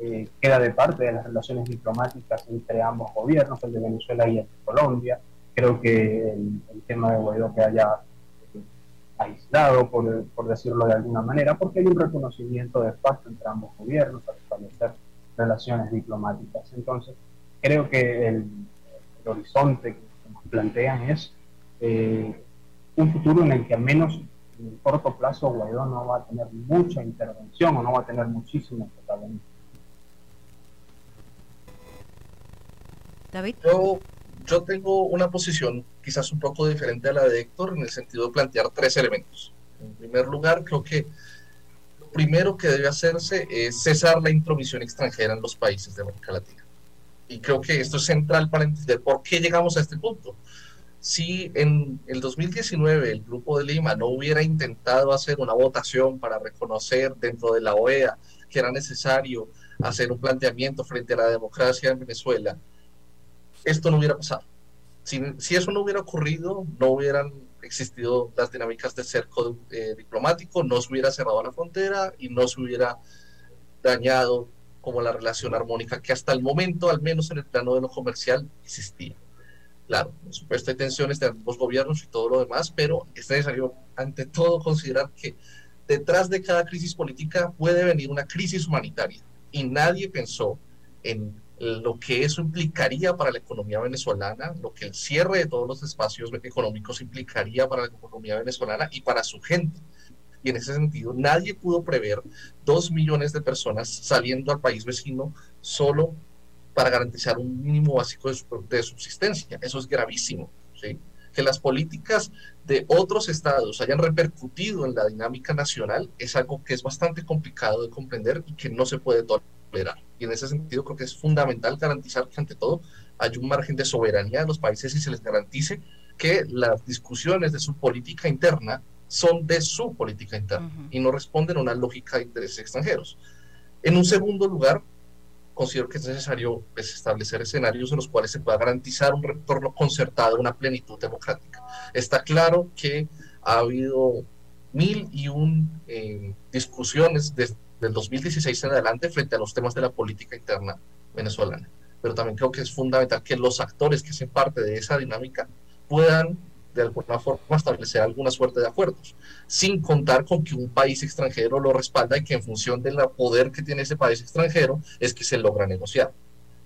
eh, queda de parte de las relaciones diplomáticas entre ambos gobiernos, el de Venezuela y el de Colombia. Creo que el, tema de Guaidó que haya eh, aislado, por, por, decirlo de alguna manera, porque hay un reconocimiento de facto entre ambos gobiernos para establecer relaciones diplomáticas. Entonces, creo que el, horizonte que nos plantean es eh, un futuro en el que al menos en el corto plazo Guaidó no va a tener mucha intervención o no va a tener muchísimo protagonismo. David. Yo, yo tengo una posición quizás un poco diferente a la de Héctor en el sentido de plantear tres elementos. En primer lugar, creo que primero que debe hacerse es cesar la intromisión extranjera en los países de América Latina. Y creo que esto es central para entender por qué llegamos a este punto. Si en el 2019 el Grupo de Lima no hubiera intentado hacer una votación para reconocer dentro de la OEA que era necesario hacer un planteamiento frente a la democracia en Venezuela, esto no hubiera pasado. Si, si, eso no hubiera ocurrido, no hubieran existido las dinámicas de cerco eh, diplomático, no se hubiera cerrado la frontera y no se hubiera dañado como la relación armónica que hasta el momento, al menos en el plano de lo comercial, existía. Claro, por supuesto hay tensiones de ambos gobiernos y todo lo demás, pero es necesario ante todo considerar que detrás de cada crisis política puede venir una crisis humanitaria y nadie pensó en lo que eso implicaría para la economía venezolana, lo que el cierre de todos los espacios económicos implicaría para la economía venezolana y para su gente. Y en ese sentido, nadie pudo prever dos millones de personas saliendo al país vecino solo para garantizar un mínimo básico de, subsistencia. Eso es gravísimo. Que las políticas de otros estados hayan repercutido en la dinámica nacional es algo que es bastante complicado de comprender y que no se puede tolerar y en ese sentido creo que es fundamental garantizar que ante todo hay un margen de soberanía de los países y se les garantice que las discusiones de su política interna son de su política interna y no responden a una lógica de intereses extranjeros. En un segundo lugar, considero que es necesario pues, establecer escenarios en los cuales se pueda garantizar un retorno concertado, una plenitud democrática. Está claro que ha habido mil y un eh, discusiones desde el 2016 en adelante frente a los temas de la política interna venezolana. Pero también creo que es fundamental que los actores que hacen parte de esa dinámica puedan de alguna forma establecer alguna suerte de acuerdos, sin contar con que un país extranjero lo respalda y que en función del poder que tiene ese país extranjero es que se logra negociar.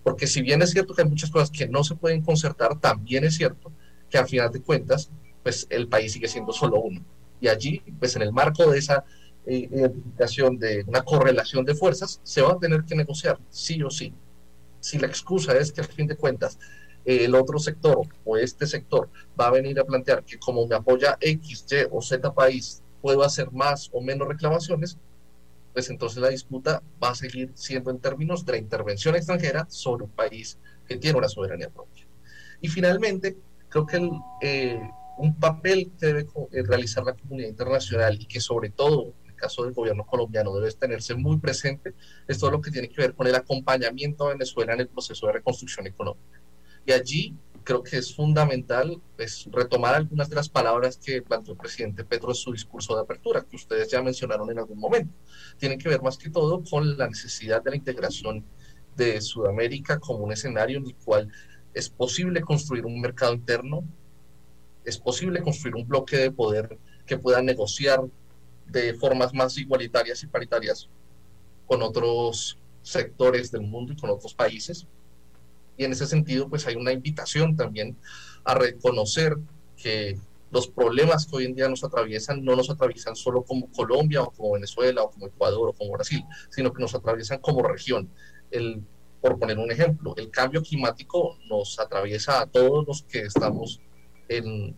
Porque si bien es cierto que hay muchas cosas que no se pueden concertar, también es cierto que a final de cuentas, pues el país sigue siendo solo uno. Y allí, pues en el marco de esa identificación de una correlación de fuerzas, se va a tener que negociar, sí o sí. Si la excusa es que a fin de cuentas el otro sector o este sector va a venir a plantear que como me apoya X, Y o Z país, puedo hacer más o menos reclamaciones, pues entonces la disputa va a seguir siendo en términos de la intervención extranjera sobre un país que tiene una soberanía propia. Y finalmente, creo que eh, un papel que debe eh, realizar la comunidad internacional y que sobre todo el caso del gobierno colombiano debe tenerse muy presente es todo lo que tiene que ver con el acompañamiento a Venezuela en el proceso de reconstrucción económica. Y allí creo que es fundamental pues, retomar algunas de las palabras que planteó el presidente Petro en su discurso de apertura, que ustedes ya mencionaron en algún momento. Tienen que ver más que todo con la necesidad de la integración de Sudamérica como un escenario en el cual es posible construir un mercado interno, es posible construir un bloque de poder que pueda negociar de formas más igualitarias y paritarias con otros sectores del mundo y con otros países y en ese sentido, pues hay una invitación también a reconocer que los problemas que hoy en día nos atraviesan no nos atraviesan solo como Colombia o como Venezuela o como Ecuador o como Brasil, sino que nos atraviesan como región. El, por poner un ejemplo, el cambio climático nos atraviesa a todos los que estamos en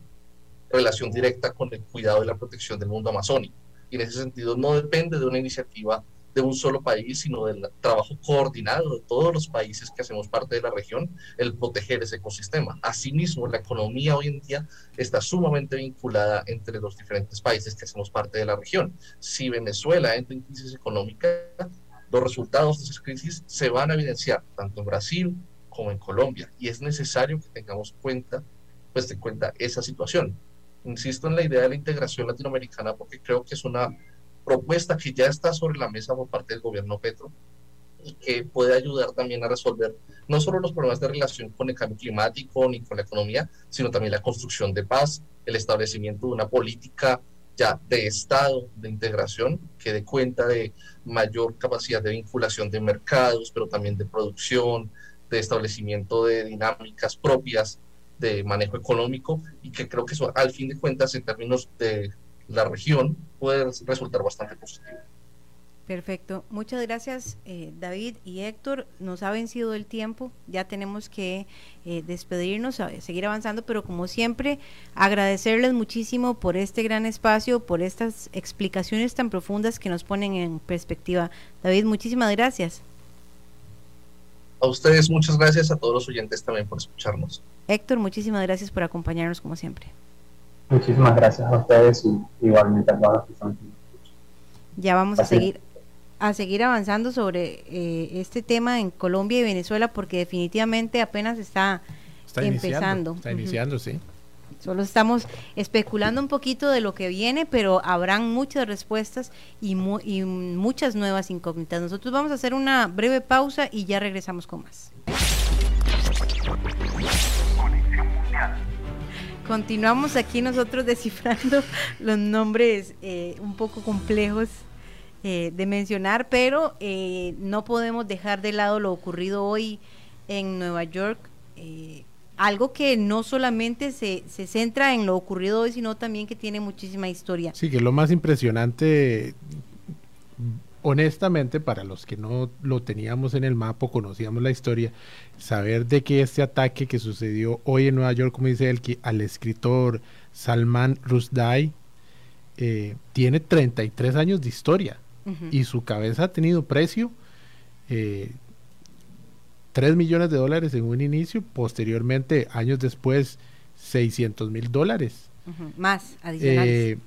relación directa con el cuidado y la protección del mundo amazónico. Y en ese sentido no depende de una iniciativa de un solo país, sino del trabajo coordinado de todos los países que hacemos parte de la región, el proteger ese ecosistema. Asimismo, la economía hoy en día está sumamente vinculada entre los diferentes países que hacemos parte de la región. Si Venezuela entra en crisis económica, los resultados de esas crisis se van a evidenciar tanto en Brasil como en Colombia y es necesario que tengamos cuenta, pues de cuenta esa situación. Insisto en la idea de la integración latinoamericana porque creo que es una propuesta que ya está sobre la mesa por parte del gobierno Petro y que puede ayudar también a resolver no solo los problemas de relación con el cambio climático ni con la economía, sino también la construcción de paz, el establecimiento de una política ya de Estado, de integración, que dé cuenta de mayor capacidad de vinculación de mercados, pero también de producción, de establecimiento de dinámicas propias de manejo económico y que creo que eso al fin de cuentas en términos de la región puede resultar bastante positivo. Perfecto. Muchas gracias, eh, David y Héctor. Nos ha vencido el tiempo. Ya tenemos que eh, despedirnos, seguir avanzando, pero como siempre, agradecerles muchísimo por este gran espacio, por estas explicaciones tan profundas que nos ponen en perspectiva. David, muchísimas gracias. A ustedes muchas gracias, a todos los oyentes también por escucharnos. Héctor, muchísimas gracias por acompañarnos como siempre. Muchísimas gracias a ustedes y igualmente a todas las personas Ya vamos a seguir a seguir avanzando sobre eh, este tema en Colombia y Venezuela porque definitivamente apenas está, empezando. está iniciando, sí. Solo estamos especulando un poquito de lo que viene, pero habrán muchas respuestas y, y muchas nuevas incógnitas. Nosotros vamos a hacer una breve pausa y ya regresamos con más. Continuamos aquí nosotros descifrando <laughs> los nombres eh, un poco complejos eh, de mencionar, pero eh, no podemos dejar de lado lo ocurrido hoy en Nueva York. algo que no solamente se, se centra en lo ocurrido hoy, sino también que tiene muchísima historia. Sí, que lo más impresionante honestamente, para los que no lo teníamos en el mapa, conocíamos la historia, saber de que este ataque que sucedió hoy en Nueva York, como dice él, que al escritor Salman Rushdie, eh, tiene 33 años de historia y su cabeza ha tenido precio. Eh, 3 millones de dólares en un inicio, posteriormente, años después, 600 mil dólares. Más adicionales. Eh,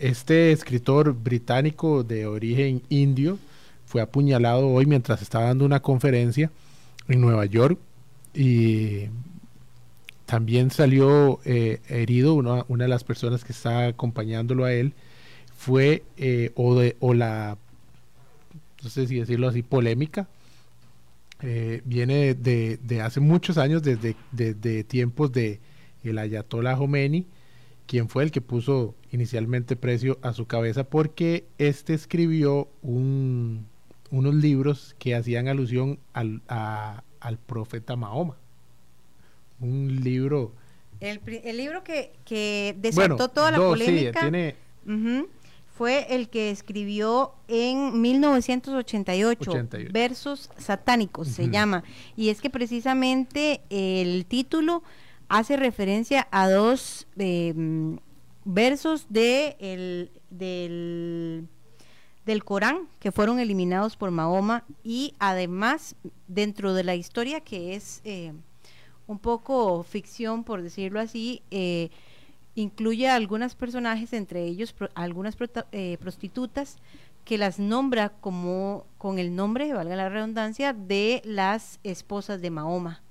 este escritor británico de origen indio fue apuñalado hoy mientras estaba dando una conferencia en Nueva York y también salió eh, herido una, una de las personas que estaba acompañándolo a él. Fue eh, o, de, o la no sé si decirlo así polémica. Eh, viene de, de hace muchos años desde, tiempos de el ayatollah Khomeini quien fue el que puso inicialmente precio a su cabeza porque este escribió un, unos libros que hacían alusión al, a- al profeta Mahoma. Un libro... el, libro que, que desató bueno, toda la dos, sí, polémica fue el que escribió en 1988, 88. Versos Satánicos se llama. Y es que precisamente el título hace referencia a dos eh, versos de el- del, del Corán que fueron eliminados por Mahoma y además dentro de la historia que es eh, un poco ficción por decirlo así eh, incluye a algunos personajes entre ellos pro- algunas eh, prostitutas que las nombra como con el nombre valga la redundancia de las esposas de Mahoma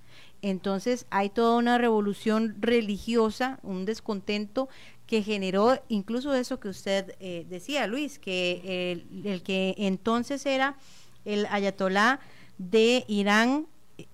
entonces hay toda una revolución religiosa, un descontento que generó incluso eso que usted eh, decía, Luis, que el, el que entonces era el ayatolá de Irán eh,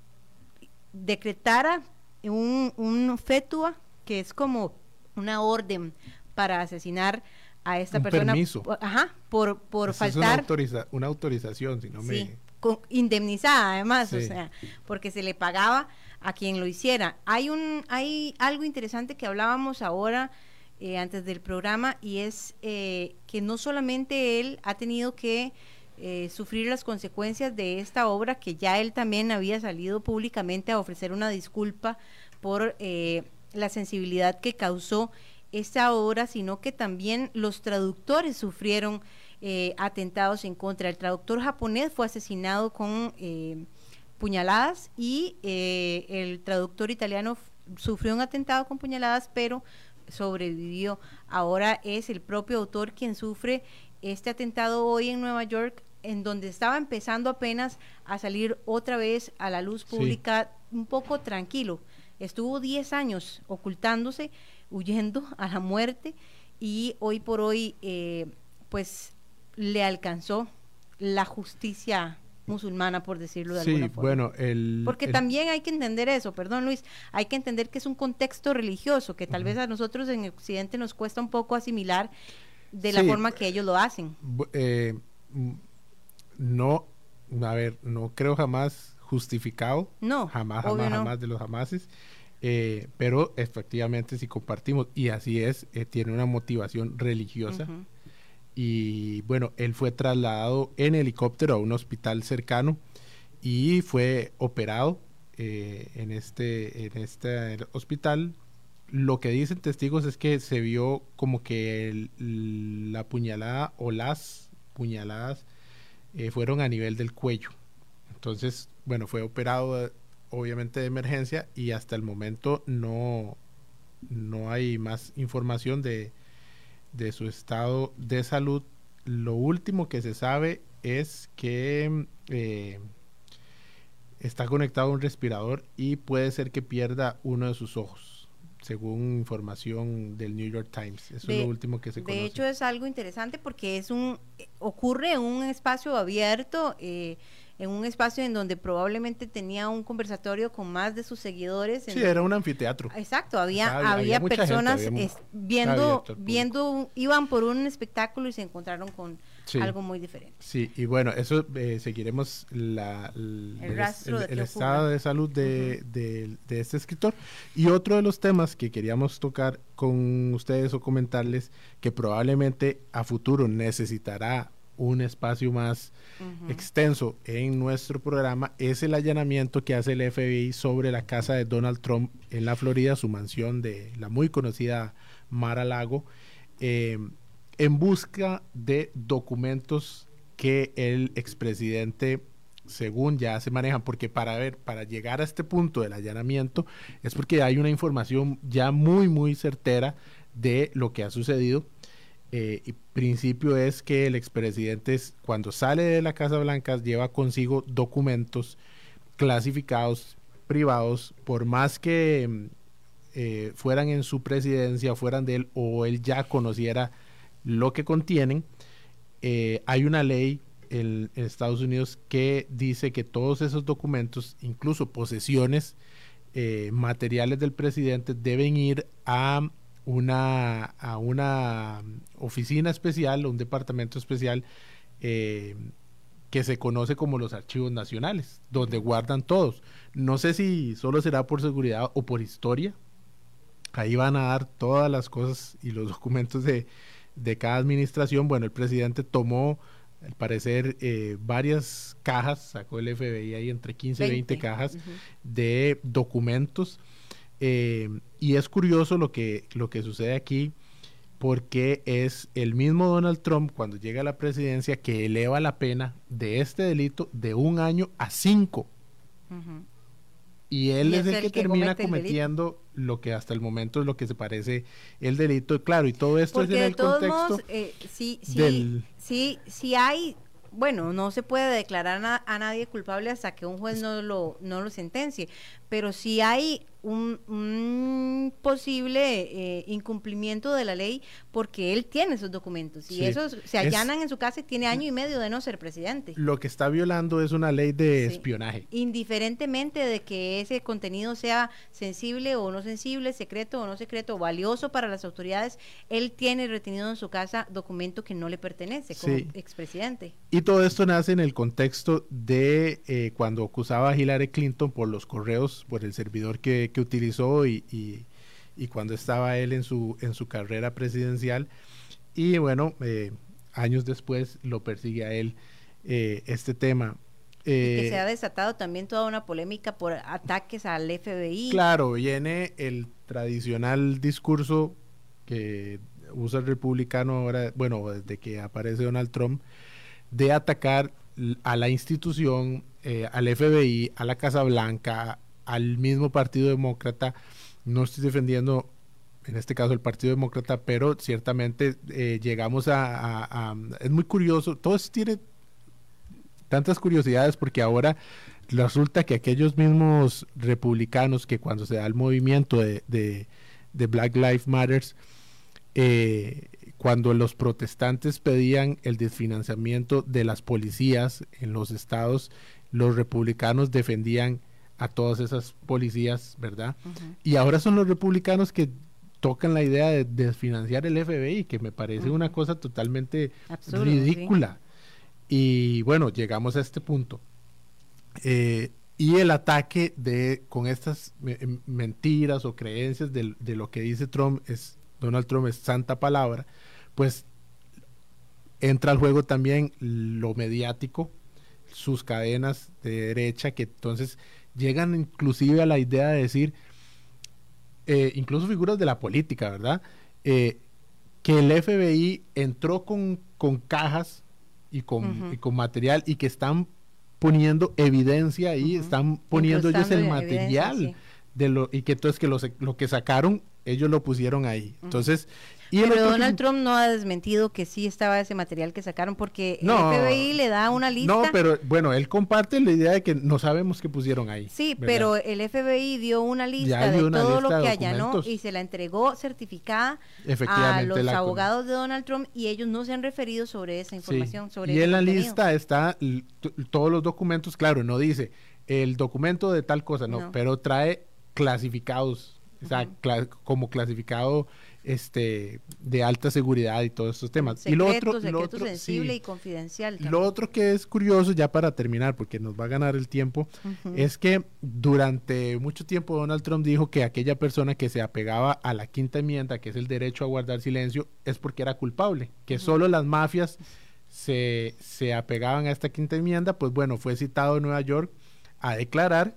decretara un, un fetua que es como una orden para asesinar a esta Un persona permiso. ajá, por, por Esa es una, faltar autoriza- una autorización, si no me... Sí, con- indemnizada además, o sea, porque se le pagaba a quien lo hiciera. Hay un, hay algo interesante que hablábamos ahora eh, antes del programa y es eh, que no solamente él ha tenido que eh, sufrir las consecuencias de esta obra, que ya él también había salido públicamente a ofrecer una disculpa por la sensibilidad que causó esta obra, sino que también los traductores sufrieron atentados en contra. El traductor japonés fue asesinado con puñaladas y eh, el traductor italiano sufrió un atentado con puñaladas, pero sobrevivió. Ahora es el propio autor quien sufre este atentado hoy en Nueva York, en donde estaba empezando apenas a salir otra vez a la luz Sí. pública un poco tranquilo. Estuvo 10 años ocultándose, huyendo <laughs> a la muerte y hoy por hoy eh, pues le alcanzó la justicia musulmana, por decirlo de Sí, alguna forma. bueno, el... Porque el- también hay que entender eso, perdón Luis, hay que entender que es un contexto religioso que tal vez a nosotros en Occidente nos cuesta un poco asimilar de la Sí. forma que ellos lo hacen. Eh, no, a ver, no creo jamás justificado, No, jamás, jamás, no. jamás de los jamases, eh, pero efectivamente si compartimos, y así es, eh, tiene una motivación religiosa. Y bueno, él fue trasladado en helicóptero a un hospital cercano y fue operado eh, en este en este hospital. Lo que dicen testigos es que se vio como que la puñalada o las puñaladas eh, fueron a nivel del cuello. Entonces, bueno, fue operado obviamente de emergencia y hasta el momento no, no hay más información de, de su estado de salud. Lo último que se sabe es que eh, está conectado a un respirador y puede ser que pierda uno de sus ojos, según información del New York Times. Eso De- es lo último que se De hecho es algo interesante porque es un ocurre en un espacio abierto, eh, en un espacio en donde probablemente tenía un conversatorio con más de sus seguidores. sí, era un anfiteatro. Exacto, había, Había- había, había gente, personas mu- es- viendo, viendo, iban por un espectáculo y se encontraron con Sí. algo muy diferente. Sí, y bueno, eso eh, seguiremos la, el, El el qué estado de salud de, de- de este escritor. Y otro de los temas que queríamos tocar con ustedes o comentarles que probablemente a futuro necesitará un espacio más extenso en nuestro programa es el allanamiento que hace el FBI sobre la casa de Donald Trump en la Florida, su mansión de la muy conocida Mar a Lago, eh, en busca de documentos que el expresidente según ya se manejan, porque para ver, para llegar a este punto del allanamiento es porque hay una información ya muy, muy certera de lo que ha sucedido. Eh, principio es que el expresidente cuando sale de la Casa Blanca lleva consigo documentos clasificados privados, por más que eh, fueran en su presidencia, fueran de él o él ya conociera lo que contienen, eh, hay una ley en, Estados Unidos que dice que todos esos documentos, incluso posesiones eh, materiales del presidente, deben ir a una, a una oficina especial, un departamento especial eh, que se conoce como los archivos nacionales, donde guardan todos. No sé si solo será por seguridad o por historia. Ahí van a dar todas las cosas y los <laughs> documentos de, de cada administración. Bueno, el presidente tomó al parecer eh, varias cajas, sacó el FBI ahí entre 15 y 20 cajas de documentos. Eh, y es curioso lo que, lo que sucede aquí, porque es el mismo Donald Trump cuando llega a la presidencia que eleva la pena de este delito de un año a cinco. Y él es, el, que, termina cometiendo lo que hasta el momento es lo que se parece el delito. Claro, y todo esto es en el contexto eh, sí, sí, sí, sí hay bueno, no se puede declarar a, nadie culpable hasta que un juez no lo, no lo sentencie, pero si hay un, posible eh, incumplimiento de la ley porque él tiene esos documentos y esos se allanan en su casa y tiene año y medio de no ser presidente. Lo que está violando es una ley de espionaje. Indiferentemente de que ese contenido sea sensible o no sensible, secreto o no secreto, valioso para las autoridades, él tiene retenido en su casa documento que no le pertenece como expresidente. Y todo esto nace en el contexto de eh, cuando acusaba a Hillary Clinton por los correos, por el servidor que que utilizó y, y, cuando estaba él en su, en su carrera presidencial. Y bueno, eh, años después lo persigue a él eh, este tema. que se ha desatado también toda una polémica por ataques al FBI. Claro, viene el tradicional discurso que usa el republicano ahora, bueno, desde que aparece Donald Trump, de atacar a la institución, eh, al FBI, a la Casa Blanca, al mismo Partido Demócrata. No estoy defendiendo, en este caso, el Partido Demócrata, pero ciertamente eh, llegamos a, Es muy curioso, todo tiene tantas curiosidades porque ahora resulta que aquellos mismos republicanos que cuando se da el movimiento de, de, Black Lives Matters, eh, cuando los protestantes pedían el desfinanciamiento de las policías en los estados, los republicanos defendían a todas esas policías, ¿verdad? Y ahora son los republicanos que tocan la idea de desfinanciar el FBI, que me parece una cosa totalmente ridícula. Y bueno, llegamos a este punto. Eh, y el ataque de con estas em, mentiras o creencias de, de, lo que dice Trump es Donald Trump es santa palabra, pues entra al juego también lo mediático, sus cadenas de derecha que entonces llegan inclusive a la idea de decir, eh, incluso figuras de la política, ¿verdad? Eh, que el FBI entró con, con cajas y con, con, material y que están poniendo evidencia ahí, están poniendo ellos el material de lo y que entonces que lo, lo que sacaron ellos lo pusieron ahí. Entonces, pero Donald Trump no ha desmentido que sí estaba ese material que sacaron porque el FBI le da una lista. No, pero bueno, él comparte la idea de que no sabemos qué pusieron ahí. Sí, pero el FBI dio una lista de todo lo que allanó y se la entregó certificada a los abogados de Donald Trump y ellos no se han referido sobre esa información. Sobre y en la lista está todos los documentos, claro, no dice el documento de tal cosa, no. pero trae clasificados o sea, como clasificado este de alta seguridad y todos estos temas. y lo otro, lo otro sensible y confidencial. Lo otro que es curioso, ya para terminar, porque nos va a ganar el tiempo, es que durante mucho tiempo Donald Trump dijo que aquella persona que se apegaba a la quinta enmienda, que es el derecho a guardar silencio, es porque era culpable, que solo las mafias se, se apegaban a esta quinta enmienda, pues bueno, fue citado en Nueva York a declarar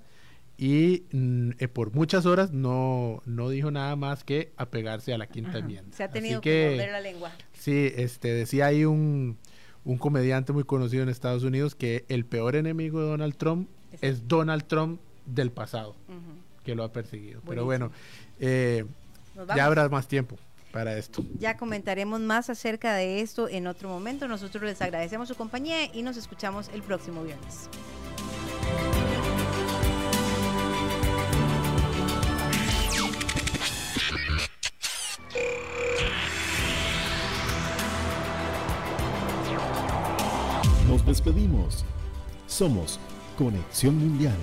y mm, eh, por muchas horas no, no dijo nada más que apegarse a la quinta enmienda. Se ha tenido que, morder la lengua. Sí, este, decía ahí un, un comediante muy conocido en Estados Unidos que el peor enemigo de Donald Trump es Donald Trump del pasado, que lo ha perseguido. Pero bueno, eh, ya habrá más tiempo para esto. Ya comentaremos más acerca de esto en otro momento. Nosotros les agradecemos su compañía y nos escuchamos el próximo viernes. Despedimos. Somos Conexión Mundial.